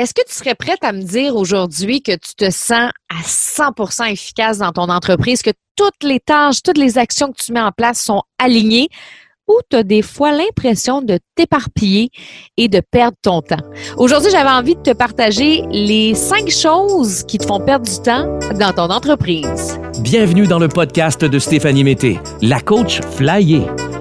Est-ce que tu serais prête à me dire aujourd'hui que tu te sens à 100% efficace dans ton entreprise, que toutes les tâches, toutes les actions que tu mets en place sont alignées ou tu as des fois l'impression de t'éparpiller et de perdre ton temps? Aujourd'hui, j'avais envie de te partager les cinq choses qui te font perdre du temps dans ton entreprise. Bienvenue dans le podcast de Stéphanie Mété, la coach flyée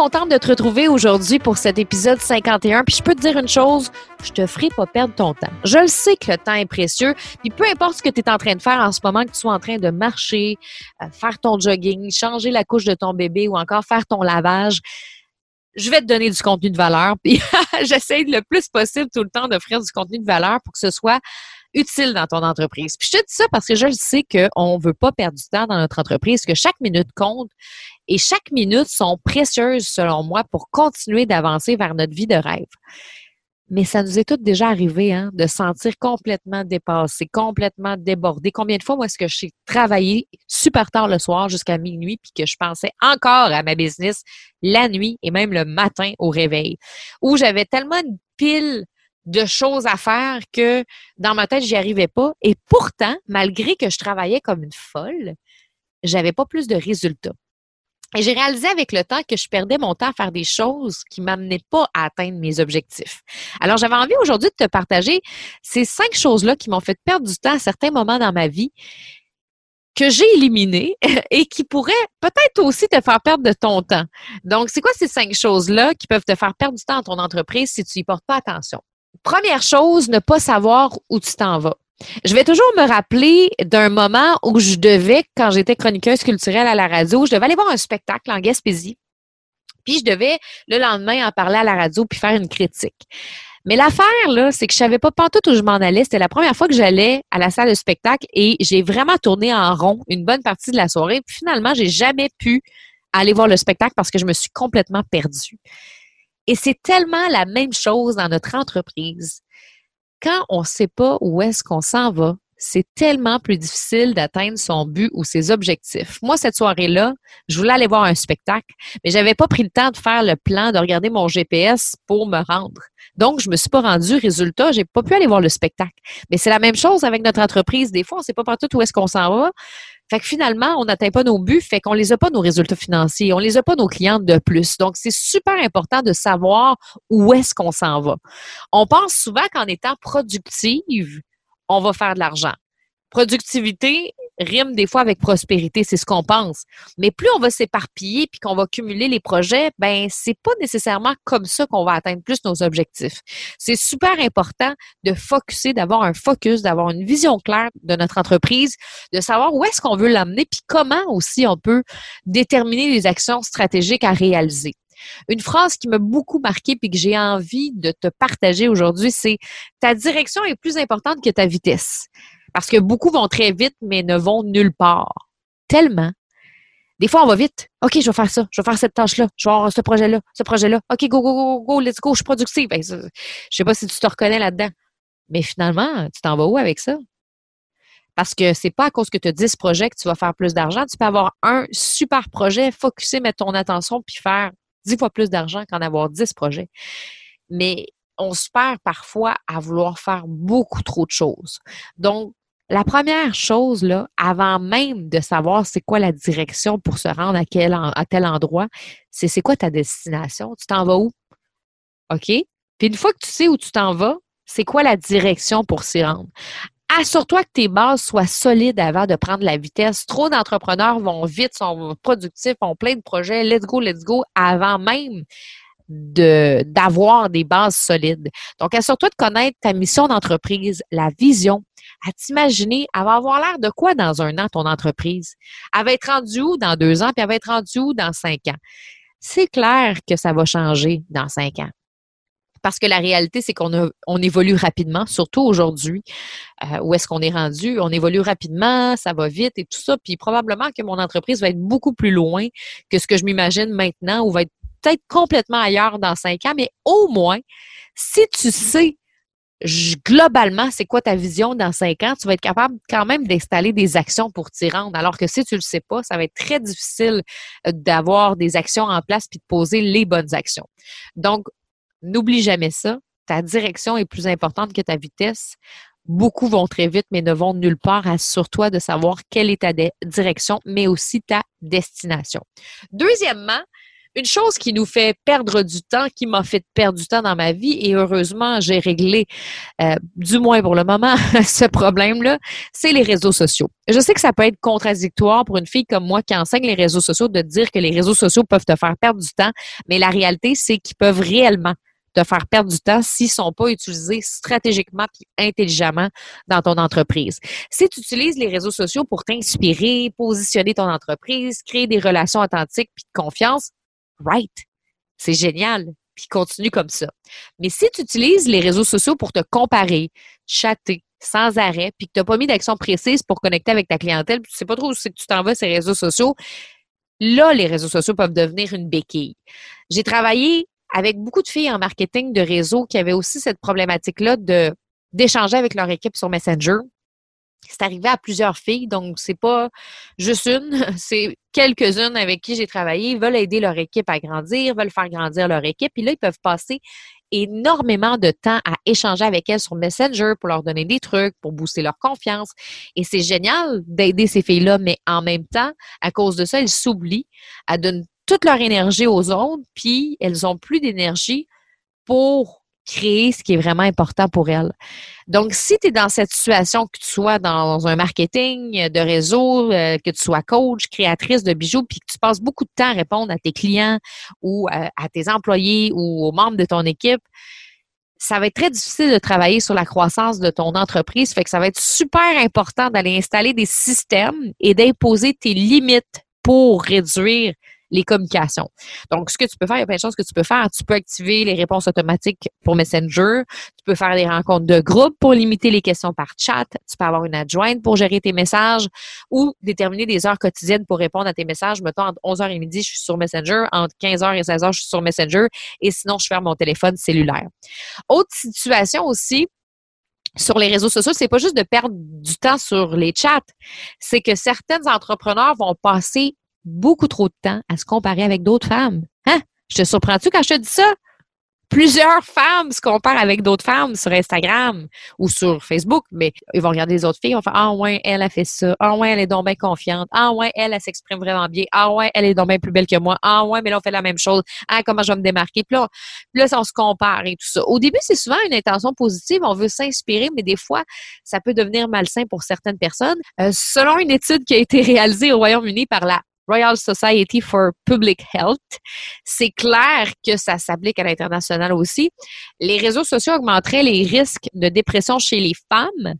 contente de te retrouver aujourd'hui pour cet épisode 51. Puis je peux te dire une chose, je te ferai pas perdre ton temps. Je le sais que le temps est précieux. Puis peu importe ce que tu es en train de faire en ce moment, que tu sois en train de marcher, euh, faire ton jogging, changer la couche de ton bébé ou encore faire ton lavage, je vais te donner du contenu de valeur. Puis j'essaie le plus possible tout le temps d'offrir du contenu de valeur pour que ce soit utile dans ton entreprise. Puis je te dis ça parce que je le sais qu'on ne veut pas perdre du temps dans notre entreprise, que chaque minute compte et chaque minute sont précieuses selon moi pour continuer d'avancer vers notre vie de rêve. Mais ça nous est tout déjà arrivé, hein, de sentir complètement dépassé, complètement débordé. Combien de fois, moi, est-ce que j'ai travaillé super tard le soir jusqu'à minuit, puis que je pensais encore à ma business la nuit et même le matin au réveil, où j'avais tellement une pile de choses à faire que dans ma tête, j'y arrivais pas. Et pourtant, malgré que je travaillais comme une folle, j'avais pas plus de résultats. Et j'ai réalisé avec le temps que je perdais mon temps à faire des choses qui m'amenaient pas à atteindre mes objectifs. Alors, j'avais envie aujourd'hui de te partager ces cinq choses-là qui m'ont fait perdre du temps à certains moments dans ma vie que j'ai éliminées et qui pourraient peut-être aussi te faire perdre de ton temps. Donc, c'est quoi ces cinq choses-là qui peuvent te faire perdre du temps dans ton entreprise si tu y portes pas attention? Première chose, ne pas savoir où tu t'en vas. Je vais toujours me rappeler d'un moment où je devais, quand j'étais chroniqueuse culturelle à la radio, je devais aller voir un spectacle en Gaspésie. Puis je devais le lendemain en parler à la radio puis faire une critique. Mais l'affaire, là, c'est que je savais pas pantoute où je m'en allais. C'était la première fois que j'allais à la salle de spectacle et j'ai vraiment tourné en rond une bonne partie de la soirée. Puis finalement, j'ai jamais pu aller voir le spectacle parce que je me suis complètement perdue. Et c'est tellement la même chose dans notre entreprise quand on ne sait pas où est-ce qu'on s'en va, c'est tellement plus difficile d'atteindre son but ou ses objectifs. Moi, cette soirée-là, je voulais aller voir un spectacle, mais j'avais pas pris le temps de faire le plan, de regarder mon GPS pour me rendre. Donc, je me suis pas rendu. Résultat, j'ai pas pu aller voir le spectacle. Mais c'est la même chose avec notre entreprise. Des fois, on sait pas partout où est-ce qu'on s'en va. Fait que finalement, on n'atteint pas nos buts, fait qu'on les a pas nos résultats financiers, on les a pas nos clients de plus. Donc, c'est super important de savoir où est-ce qu'on s'en va. On pense souvent qu'en étant productive, on va faire de l'argent. Productivité rime des fois avec prospérité, c'est ce qu'on pense. Mais plus on va s'éparpiller puis qu'on va cumuler les projets, ben c'est pas nécessairement comme ça qu'on va atteindre plus nos objectifs. C'est super important de focuser, d'avoir un focus, d'avoir une vision claire de notre entreprise, de savoir où est-ce qu'on veut l'amener puis comment aussi on peut déterminer les actions stratégiques à réaliser. Une phrase qui m'a beaucoup marqué puis que j'ai envie de te partager aujourd'hui, c'est ta direction est plus importante que ta vitesse. Parce que beaucoup vont très vite, mais ne vont nulle part. Tellement. Des fois, on va vite. OK, je vais faire ça. Je vais faire cette tâche-là. Je vais avoir ce projet-là, ce projet-là. OK, go, go, go, go, let's go, je suis productive. Ben, je sais pas si tu te reconnais là-dedans. Mais finalement, tu t'en vas où avec ça? Parce que c'est pas à cause que tu as 10 projets que tu vas faire plus d'argent. Tu peux avoir un super projet, focuser, mettre ton attention, puis faire 10 fois plus d'argent qu'en avoir 10 projets. Mais on se perd parfois à vouloir faire beaucoup trop de choses. Donc, la première chose, là, avant même de savoir c'est quoi la direction pour se rendre à, tel endroit, c'est c'est quoi ta destination? Tu t'en vas où? OK? Puis une fois que tu sais où tu t'en vas, c'est quoi la direction pour s'y rendre? Assure-toi que tes bases soient solides avant de prendre la vitesse. Trop d'entrepreneurs vont vite, sont productifs, ont plein de projets, let's go, let's go, avant même de d'avoir des bases solides. Donc, assure-toi de connaître ta mission d'entreprise, la vision, à t'imaginer, elle va avoir l'air de quoi dans un an, ton entreprise? Elle va être rendue où dans deux ans, puis elle va être rendue où dans cinq ans? C'est clair que ça va changer dans cinq ans. Parce que la réalité, c'est qu'on on évolue rapidement, surtout aujourd'hui. Euh, où est-ce qu'on est rendu? On évolue rapidement, ça va vite et tout ça. Puis probablement que mon entreprise va être beaucoup plus loin que ce que je m'imagine maintenant ou va être peut-être complètement ailleurs dans cinq ans. Mais au moins, si tu sais globalement, c'est quoi ta vision dans cinq ans, tu vas être capable quand même d'installer des actions pour t'y rendre. Alors que si tu le sais pas, ça va être très difficile euh, d'avoir des actions en place puis de poser les bonnes actions. Donc, n'oublie jamais ça. Ta direction est plus importante que ta vitesse. Beaucoup vont très vite, mais ne vont nulle part. Assure-toi de savoir quelle est ta direction, mais aussi ta destination. Deuxièmement, une chose qui nous fait perdre du temps, qui m'a fait perdre du temps dans ma vie, et heureusement, j'ai réglé, euh, du moins pour le moment, ce problème-là, c'est les réseaux sociaux. Je sais que ça peut être contradictoire pour une fille comme moi qui enseigne les réseaux sociaux de dire que les réseaux sociaux peuvent te faire perdre du temps, mais la réalité, c'est qu'ils peuvent réellement te faire perdre du temps s'ils ne sont pas utilisés stratégiquement et intelligemment dans ton entreprise. Si tu utilises les réseaux sociaux pour t'inspirer, positionner ton entreprise, créer des relations authentiques puis de confiance, right. C'est génial. Puis continue comme ça. Mais si tu utilises les réseaux sociaux pour te comparer, chatter sans arrêt, puis que tu n'as pas mis d'action précise pour connecter avec ta clientèle, tu sais pas trop où tu t'en vas ces réseaux sociaux, là, les réseaux sociaux peuvent devenir une béquille. J'ai travaillé avec beaucoup de filles en marketing de réseau qui avaient aussi cette problématique-là d'échanger avec leur équipe sur Messenger, c'est arrivé à plusieurs filles, donc c'est pas juste une, c'est quelques-unes avec qui j'ai travaillé, veulent aider leur équipe à grandir, veulent faire grandir leur équipe, puis là, ils peuvent passer énormément de temps à échanger avec elles sur Messenger pour leur donner des trucs, pour booster leur confiance. Et c'est génial d'aider ces filles-là, mais en même temps, à cause de ça, elles s'oublient, elles donnent toute leur énergie aux autres, puis elles ont plus d'énergie pour créer ce qui est vraiment important pour elle. Donc, si tu es dans cette situation, que tu sois dans un marketing de réseau, euh, que tu sois coach, créatrice de bijoux, puis que tu passes beaucoup de temps à répondre à tes clients ou euh, à tes employés ou aux membres de ton équipe, ça va être très difficile de travailler sur la croissance de ton entreprise. Fait ça va être super important d'aller installer des systèmes et d'imposer tes limites pour réduire les communications. Donc, ce que tu peux faire, il y a plein de choses que tu peux faire. Tu peux activer les réponses automatiques pour Messenger. Tu peux faire des rencontres de groupe pour limiter les questions par chat. Tu peux avoir une adjointe pour gérer tes messages ou déterminer des heures quotidiennes pour répondre à tes messages. Mettons, entre 11h et midi, je suis sur Messenger. Entre 15h et 16h, je suis sur Messenger. Et sinon, je ferme mon téléphone cellulaire. Autre situation aussi, sur les réseaux sociaux, c'est pas juste de perdre du temps sur les chats, c'est que certains entrepreneurs vont passer beaucoup trop de temps à se comparer avec d'autres femmes. Hein? Je te surprends-tu quand je te dis ça? Plusieurs femmes se comparent avec d'autres femmes sur Instagram ou sur Facebook, mais ils vont regarder les autres filles, ils vont faire Ah ouais, elle a fait ça. Ah ouais, elle est donc bien confiante. Ah ouais, elle, elle, s'exprime vraiment bien. Ah ouais, elle est donc bien plus belle que moi. Ah ouais, mais là, on fait la même chose. Ah, comment je vais me démarquer? Puis là, là on se compare et tout ça. Au début, c'est souvent une intention positive. On veut s'inspirer, mais des fois, ça peut devenir malsain pour certaines personnes. Euh, selon une étude qui a été réalisée au Royaume-Uni par la Royal Society for Public Health. C'est clair que ça s'applique à l'international aussi. Les réseaux sociaux augmenteraient les risques de dépression chez les femmes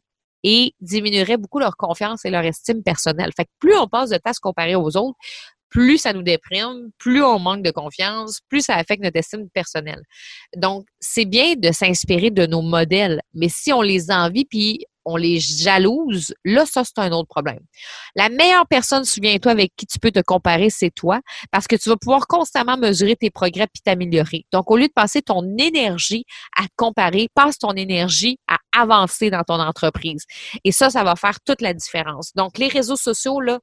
et diminueraient beaucoup leur confiance et leur estime personnelle. Fait que plus on passe de temps à aux autres, plus ça nous déprime, plus on manque de confiance, plus ça affecte notre estime personnelle. Donc, c'est bien de s'inspirer de nos modèles, mais si on les envie puis on les jalouse, là, ça, c'est un autre problème. La meilleure personne, souviens-toi, avec qui tu peux te comparer, c'est toi, parce que tu vas pouvoir constamment mesurer tes progrès puis t'améliorer. Donc, au lieu de passer ton énergie à comparer, passe ton énergie à avancer dans ton entreprise. Et ça, ça va faire toute la différence. Donc, les réseaux sociaux, là,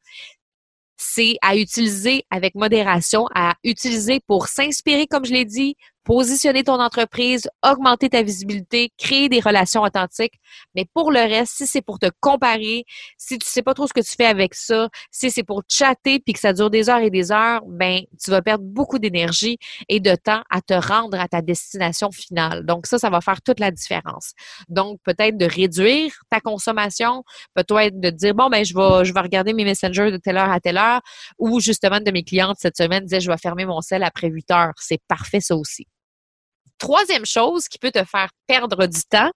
c'est à utiliser avec modération, à utiliser pour s'inspirer, comme je l'ai dit, positionner ton entreprise, augmenter ta visibilité, créer des relations authentiques. Mais pour le reste, si c'est pour te comparer, si tu sais pas trop ce que tu fais avec ça, si c'est pour chatter puis que ça dure des heures et des heures, ben tu vas perdre beaucoup d'énergie et de temps à te rendre à ta destination finale. Donc ça, ça va faire toute la différence. Donc peut-être de réduire ta consommation, peut-être de dire bon ben je vais je vais regarder mes messengers de telle heure à telle heure ou justement de mes clientes cette semaine je vais fermer mon sel après 8 heures. C'est parfait ça aussi. Troisième chose qui peut te faire perdre du temps,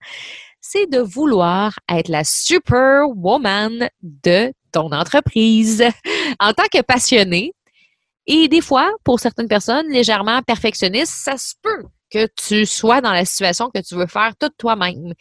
c'est de vouloir être la superwoman de ton entreprise. En tant que passionné, et des fois, pour certaines personnes légèrement perfectionnistes, ça se peut que tu sois dans la situation que tu veux faire tout toi-même.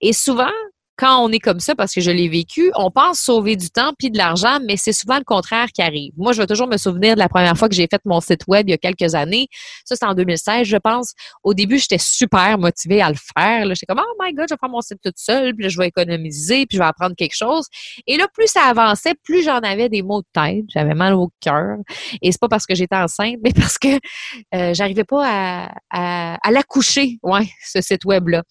Et souvent, quand on est comme ça, parce que je l'ai vécu, on pense sauver du temps puis de l'argent, mais c'est souvent le contraire qui arrive. Moi, je vais toujours me souvenir de la première fois que j'ai fait mon site web il y a quelques années. Ça, c'est en 2016, je pense. Au début, j'étais super motivée à le faire. J'étais comme, oh my God, je vais faire mon site toute seule, puis là, je vais économiser, puis je vais apprendre quelque chose. Et là, plus ça avançait, plus j'en avais des mots de tête. J'avais mal au cœur. Et c'est pas parce que j'étais enceinte, mais parce que euh, j'arrivais pas à, à, à l'accoucher, ouais, ce site web-là.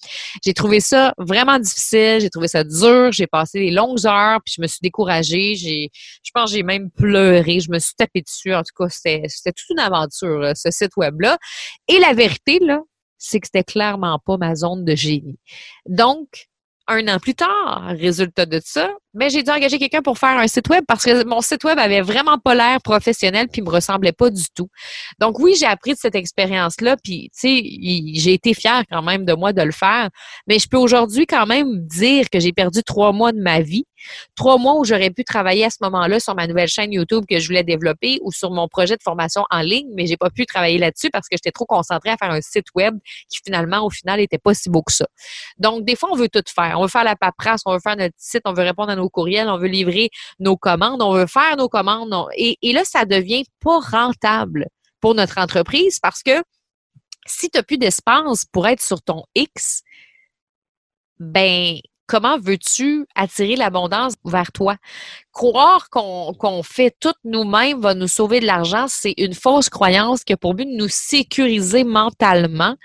J'ai trouvé ça vraiment difficile trouvé ça dur. J'ai passé des longues heures, puis je me suis découragée. J'ai, je pense j'ai même pleuré. Je me suis tapé dessus. En tout cas, c'était, c'était toute une aventure, ce site web-là. Et la vérité, c'est que c'était clairement pas ma zone de génie. Donc, un an plus tard, résultat de ça, mais j'ai dû engager quelqu'un pour faire un site web parce que mon site web avait vraiment pas l'air professionnel puis me ressemblait pas du tout. Donc oui, j'ai appris de cette expérience-là puis tu sais, j'ai été fière quand même de moi de le faire, mais je peux aujourd'hui quand même dire que j'ai perdu trois mois de ma vie, trois mois où j'aurais pu travailler à ce moment-là sur ma nouvelle chaîne YouTube que je voulais développer ou sur mon projet de formation en ligne, mais j'ai pas pu travailler là-dessus parce que j'étais trop concentrée à faire un site web qui finalement au final était pas si beau que ça. Donc des fois on veut tout faire, on veut faire la paperasse, on veut faire notre site, on veut répondre à nos courriels, on veut livrer nos commandes, on veut faire nos commandes. et, et, là, ça devient pas rentable pour notre entreprise parce que si tu n'as plus d'espace pour être sur ton X, ben comment veux-tu attirer l'abondance vers toi? Croire qu'on fait tout nous-mêmes va nous sauver de l'argent, c'est une fausse croyance qui a pour but de nous sécuriser mentalement,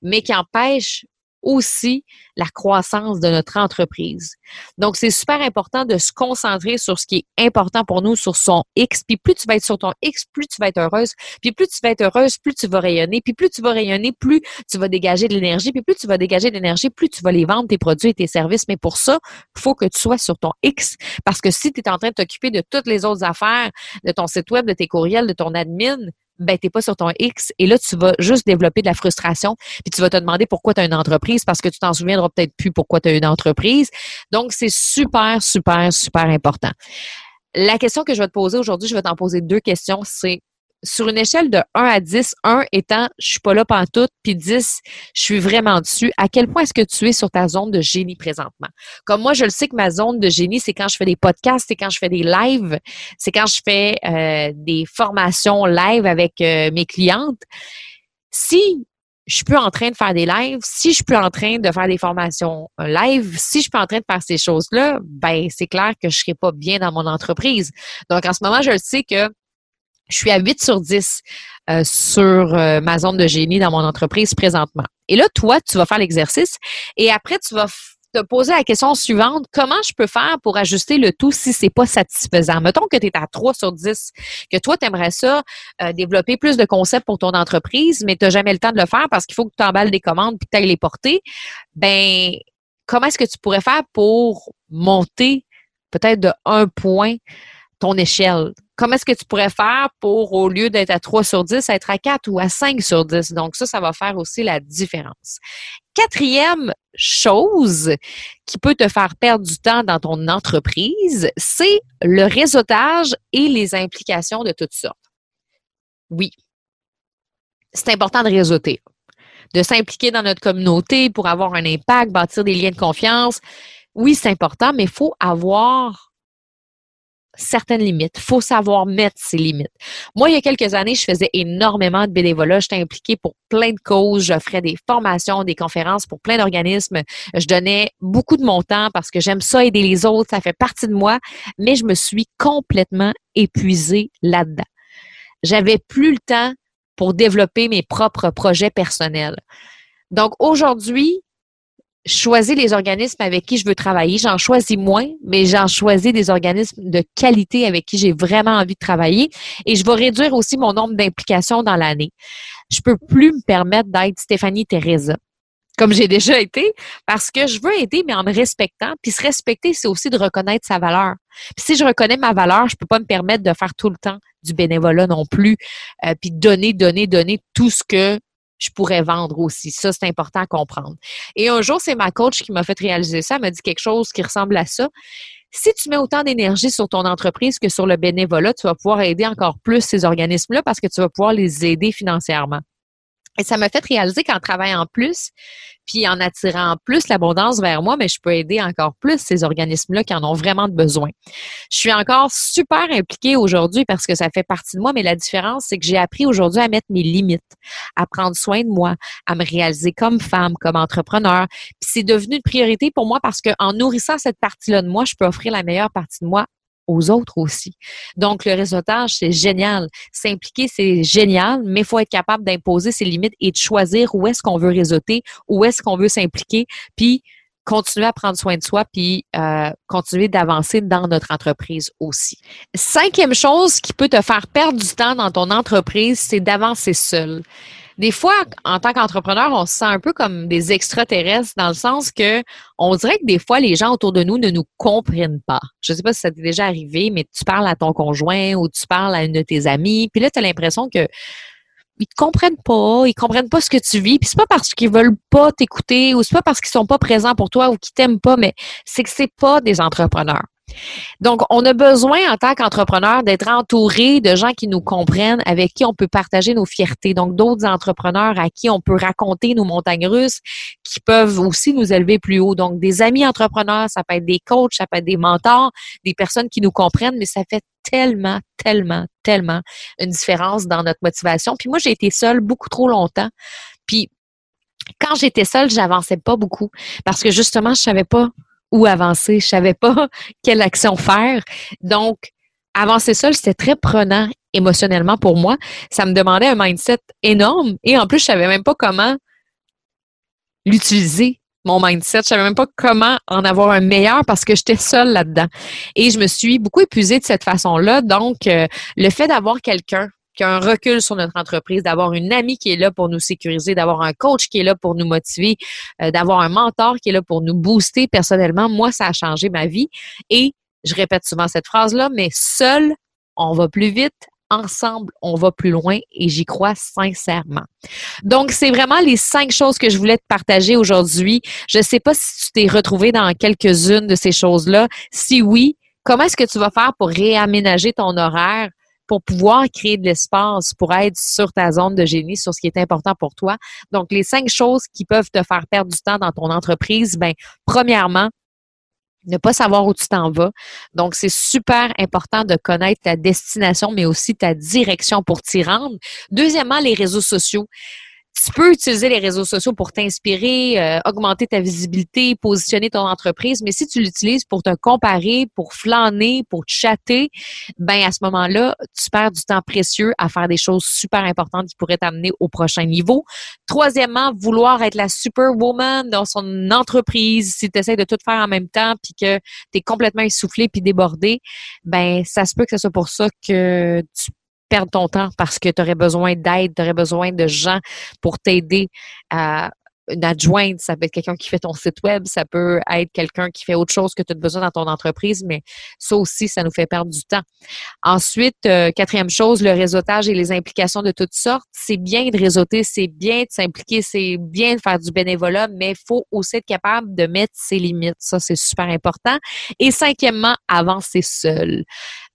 mais qui empêche aussi la croissance de notre entreprise. Donc, c'est super important de se concentrer sur ce qui est important pour nous, sur son X. Puis plus tu vas être sur ton X, plus tu vas être heureuse. Puis plus tu vas être heureuse, plus tu vas rayonner. Puis plus tu vas rayonner, plus tu vas dégager de l'énergie. Puis plus tu vas dégager de l'énergie, plus tu vas les vendre, tes produits et tes services. Mais pour ça, il faut que tu sois sur ton X. Parce que si tu es en train de t'occuper de toutes les autres affaires, de ton site web, de tes courriels, de ton admin, ben t'es pas sur ton X et là tu vas juste développer de la frustration puis tu vas te demander pourquoi tu as une entreprise parce que tu t'en souviendras peut-être plus pourquoi tu as une entreprise. Donc c'est super super super important. La question que je vais te poser aujourd'hui, je vais t'en poser deux questions, c'est sur une échelle de 1 à 10, 1 étant je suis pas là tout, puis 10, je suis vraiment dessus, à quel point est-ce que tu es sur ta zone de génie présentement? Comme moi, je le sais que ma zone de génie, c'est quand je fais des podcasts, c'est quand je fais des lives, c'est quand je fais euh, des formations live avec euh, mes clientes. Si je suis plus en train de faire des lives, si je suis plus en train de faire des formations euh, live, si je suis plus en train de faire ces choses-là, ben c'est clair que je serai pas bien dans mon entreprise. Donc en ce moment, je le sais que je suis à 8 sur 10 euh, sur euh, ma zone de génie dans mon entreprise présentement. Et là, toi, tu vas faire l'exercice et après, tu vas te poser la question suivante, comment je peux faire pour ajuster le tout si c'est pas satisfaisant? Mettons que tu es à 3 sur 10, que toi, tu aimerais ça, euh, développer plus de concepts pour ton entreprise, mais tu n'as jamais le temps de le faire parce qu'il faut que tu emballes des commandes puis que tu les porter. Ben, comment est-ce que tu pourrais faire pour monter peut-être de un point ton échelle? comment est-ce que tu pourrais faire pour, au lieu d'être à 3 sur 10, être à 4 ou à 5 sur 10? Donc, ça, ça va faire aussi la différence. Quatrième chose qui peut te faire perdre du temps dans ton entreprise, c'est le réseautage et les implications de toutes sortes. Oui, c'est important de réseauter, de s'impliquer dans notre communauté pour avoir un impact, bâtir des liens de confiance. Oui, c'est important, mais il faut avoir certaines limites. faut savoir mettre ses limites. Moi, il y a quelques années, je faisais énormément de bénévolat. J'étais impliquée pour plein de causes. J'offrais des formations, des conférences pour plein d'organismes. Je donnais beaucoup de mon temps parce que j'aime ça aider les autres. Ça fait partie de moi. Mais je me suis complètement épuisée là-dedans. J'avais plus le temps pour développer mes propres projets personnels. Donc aujourd'hui, choisis les organismes avec qui je veux travailler. J'en choisis moins, mais j'en choisis des organismes de qualité avec qui j'ai vraiment envie de travailler. Et je vais réduire aussi mon nombre d'implications dans l'année. Je peux plus me permettre d'être Stéphanie Teresa comme j'ai déjà été, parce que je veux aider, mais en me respectant. Puis se respecter, c'est aussi de reconnaître sa valeur. Puis si je reconnais ma valeur, je peux pas me permettre de faire tout le temps du bénévolat non plus, euh, puis donner, donner, donner tout ce que je pourrais vendre aussi. Ça, c'est important à comprendre. Et un jour, c'est ma coach qui m'a fait réaliser ça. Elle m'a dit quelque chose qui ressemble à ça. Si tu mets autant d'énergie sur ton entreprise que sur le bénévolat, tu vas pouvoir aider encore plus ces organismes-là parce que tu vas pouvoir les aider financièrement. Et ça m'a fait réaliser qu'en travaillant plus, puis en attirant plus l'abondance vers moi, mais je peux aider encore plus ces organismes-là qui en ont vraiment besoin. Je suis encore super impliquée aujourd'hui parce que ça fait partie de moi, mais la différence, c'est que j'ai appris aujourd'hui à mettre mes limites, à prendre soin de moi, à me réaliser comme femme, comme entrepreneur. Puis c'est devenu une priorité pour moi parce qu'en nourrissant cette partie-là de moi, je peux offrir la meilleure partie de moi aux autres aussi. Donc, le réseautage, c'est génial. S'impliquer, c'est génial, mais il faut être capable d'imposer ses limites et de choisir où est-ce qu'on veut réseauter, où est-ce qu'on veut s'impliquer, puis continuer à prendre soin de soi, puis euh, continuer d'avancer dans notre entreprise aussi. Cinquième chose qui peut te faire perdre du temps dans ton entreprise, c'est d'avancer seul des fois, en tant qu'entrepreneur, on se sent un peu comme des extraterrestres dans le sens que on dirait que des fois, les gens autour de nous ne nous comprennent pas. Je ne sais pas si ça t'est déjà arrivé, mais tu parles à ton conjoint ou tu parles à une de tes amies, puis là, tu as l'impression que ils te comprennent pas, ils comprennent pas ce que tu vis. Puis c'est pas parce qu'ils veulent pas t'écouter ou c'est pas parce qu'ils sont pas présents pour toi ou qu'ils t'aiment pas, mais c'est que c'est pas des entrepreneurs. Donc, on a besoin en tant qu'entrepreneur d'être entouré de gens qui nous comprennent, avec qui on peut partager nos fiertés. Donc, d'autres entrepreneurs à qui on peut raconter nos montagnes russes, qui peuvent aussi nous élever plus haut. Donc, des amis entrepreneurs, ça peut être des coachs, ça peut être des mentors, des personnes qui nous comprennent, mais ça fait tellement, tellement, tellement une différence dans notre motivation. Puis moi, j'ai été seule beaucoup trop longtemps. Puis quand j'étais seule, j'avançais pas beaucoup parce que justement, je savais pas où avancer. Je savais pas quelle action faire. Donc, avancer seul, c'était très prenant émotionnellement pour moi. Ça me demandait un mindset énorme et en plus, je savais même pas comment l'utiliser mon mindset. Je savais même pas comment en avoir un meilleur parce que j'étais seule là-dedans. Et je me suis beaucoup épuisée de cette façon-là. Donc, euh, le fait d'avoir quelqu'un qui a un recul sur notre entreprise, d'avoir une amie qui est là pour nous sécuriser, d'avoir un coach qui est là pour nous motiver, euh, d'avoir un mentor qui est là pour nous booster personnellement. Moi, ça a changé ma vie. Et je répète souvent cette phrase-là, mais seul, on va plus vite. Ensemble, on va plus loin et j'y crois sincèrement. Donc, c'est vraiment les cinq choses que je voulais te partager aujourd'hui. Je ne sais pas si tu t'es retrouvé dans quelques-unes de ces choses-là. Si oui, comment est-ce que tu vas faire pour réaménager ton horaire? Pour pouvoir créer de l'espace pour être sur ta zone de génie, sur ce qui est important pour toi. Donc, les cinq choses qui peuvent te faire perdre du temps dans ton entreprise, ben, premièrement, ne pas savoir où tu t'en vas. Donc, c'est super important de connaître ta destination, mais aussi ta direction pour t'y rendre. Deuxièmement, les réseaux sociaux tu peux utiliser les réseaux sociaux pour t'inspirer, euh, augmenter ta visibilité, positionner ton entreprise, mais si tu l'utilises pour te comparer, pour flâner, pour chatter, ben à ce moment-là, tu perds du temps précieux à faire des choses super importantes qui pourraient t'amener au prochain niveau. Troisièmement, vouloir être la superwoman dans son entreprise, si tu essaies de tout faire en même temps puis que tu es complètement essoufflé puis débordé, ben ça se peut que ce soit pour ça que tu perdre ton temps parce que tu aurais besoin d'aide, tu aurais besoin de gens pour t'aider à une adjointe, ça peut être quelqu'un qui fait ton site web, ça peut être quelqu'un qui fait autre chose que tu as besoin dans ton entreprise, mais ça aussi, ça nous fait perdre du temps. Ensuite, euh, quatrième chose, le réseautage et les implications de toutes sortes. C'est bien de réseauter, c'est bien de s'impliquer, c'est bien de faire du bénévolat, mais il faut aussi être capable de mettre ses limites. Ça, c'est super important. Et cinquièmement, avancer seul.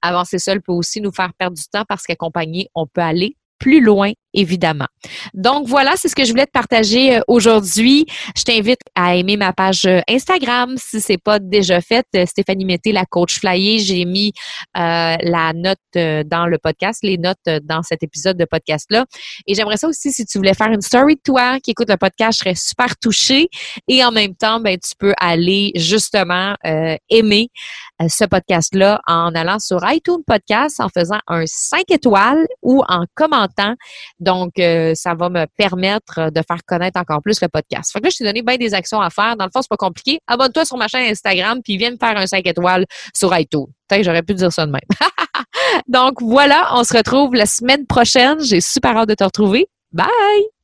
Avancer seul peut aussi nous faire perdre du temps parce qu'accompagné, on peut aller plus loin, évidemment. Donc voilà, c'est ce que je voulais te partager euh, aujourd'hui. Je t'invite à aimer ma page euh, Instagram si c'est pas déjà fait. Euh, Stéphanie Mété, la coach flyer, j'ai mis la note dans le podcast, les notes dans cet épisode de podcast-là. Et j'aimerais ça aussi si tu voulais faire une story de toi qui écoute le podcast, je serais super touchée. Et en même temps, ben, tu peux aller justement aimer ce podcast-là en allant sur iTunes Podcast, en faisant un 5 étoiles ou en commentant. Euh, ça va me permettre de faire connaître encore plus le podcast. Fait que là, je t'ai donné bien des actions à faire. Dans le fond, c'est pas compliqué. Abonne-toi sur ma chaîne Instagram, puis viens me faire un 5 étoiles sur iTunes. J'aurais pu dire ça de même. Donc, voilà, on se retrouve la semaine prochaine. J'ai super hâte de te retrouver. Bye!